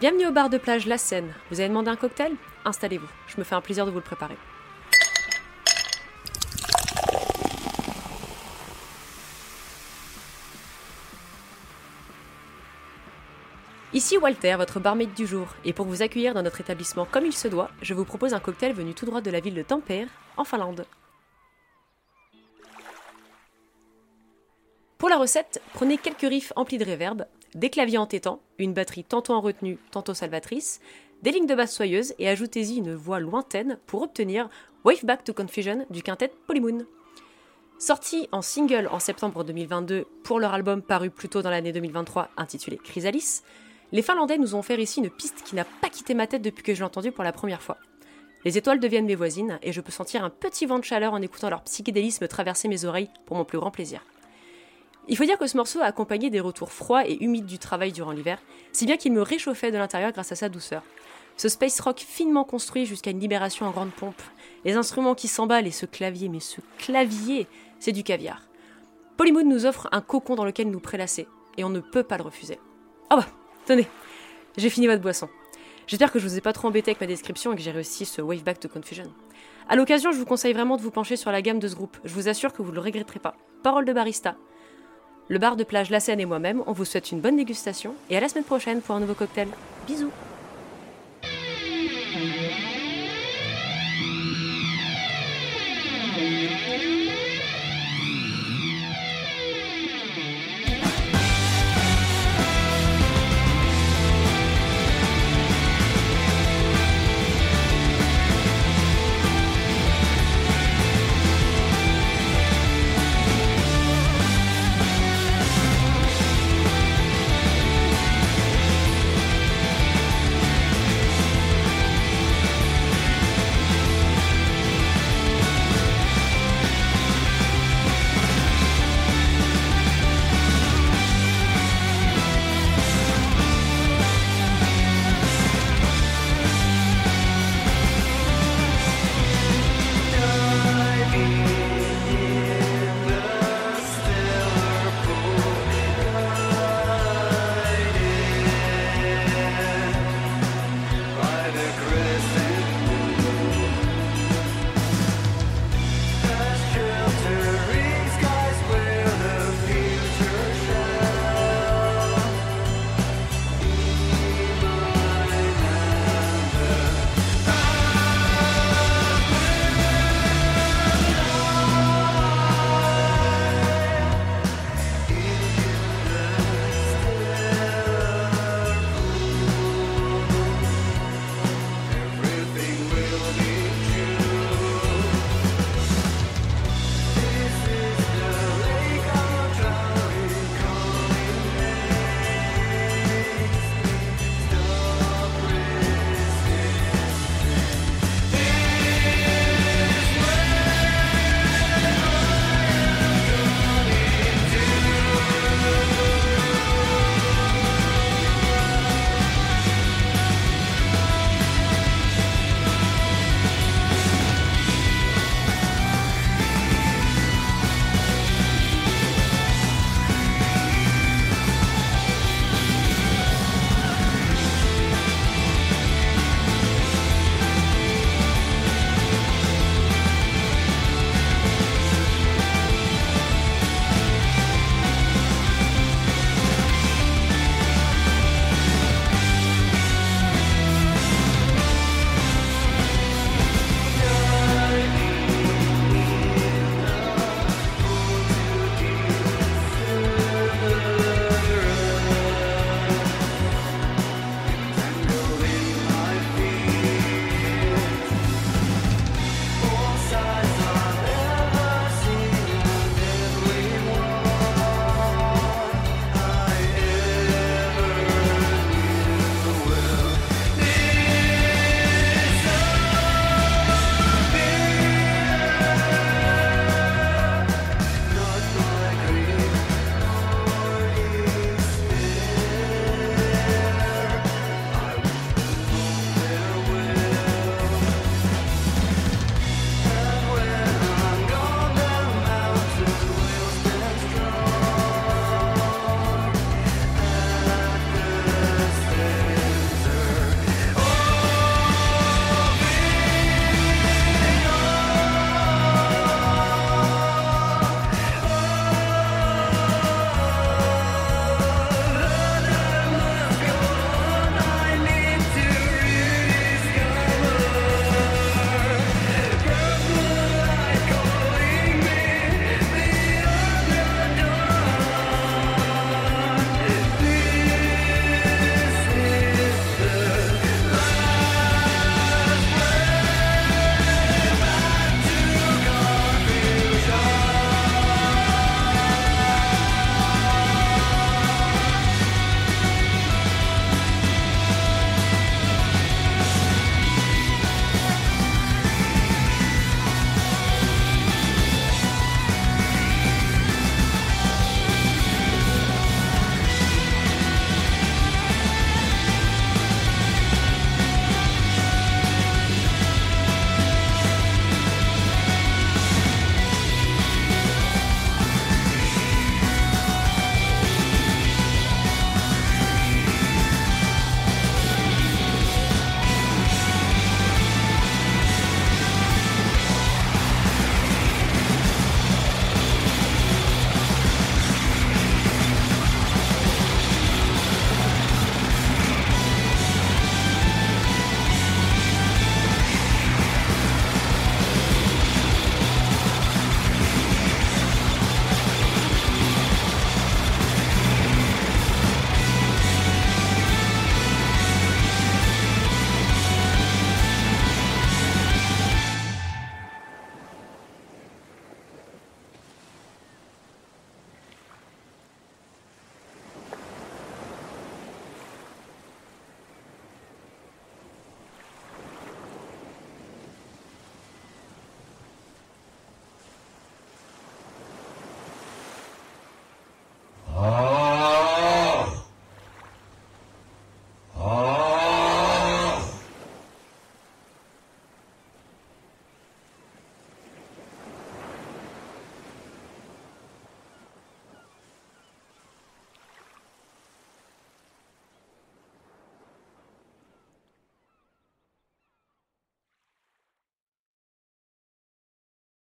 Bienvenue au bar de plage La Seine. Vous avez demandé un cocktail? Installez-vous, je me fais un plaisir de vous le préparer. Ici Walter, votre barmaid du jour, et pour vous accueillir dans notre établissement comme il se doit, je vous propose un cocktail venu tout droit de la ville de Tampere, en Finlande. Pour la recette, prenez quelques riffs emplis de réverb, des claviers entêtants, une batterie tantôt en retenue, tantôt salvatrice, des lignes de basse soyeuses et ajoutez-y une voix lointaine pour obtenir Wave Back to Confusion du quintet Polymoon. Sorti en single en septembre 2022 pour leur album paru plus tôt dans l'année 2023 intitulé Chrysalis, les Finlandais nous ont offert ici une piste qui n'a pas quitté ma tête depuis que je l'ai entendue pour la première fois. Les étoiles deviennent mes voisines et je peux sentir un petit vent de chaleur en écoutant leur psychédélisme traverser mes oreilles pour mon plus grand plaisir. Il faut dire que ce morceau a accompagné des retours froids et humides du travail durant l'hiver, si bien qu'il me réchauffait de l'intérieur grâce à sa douceur. Ce space rock finement construit jusqu'à une libération en grande pompe, les instruments qui s'emballent et ce clavier, mais ce clavier, c'est du caviar. Polymood nous offre un cocon dans lequel nous prélasser, et on ne peut pas le refuser. Oh bah, tenez, j'ai fini votre boisson. J'espère que je vous ai pas trop embêté avec ma description et que j'ai réussi ce wave back to confusion. À l'occasion, je vous conseille vraiment de vous pencher sur la gamme de ce groupe. Je vous assure que vous ne le regretterez pas. Parole de barista, le bar de plage La Seine et moi-même, on vous souhaite une bonne dégustation et à la semaine prochaine pour un nouveau cocktail. Bisous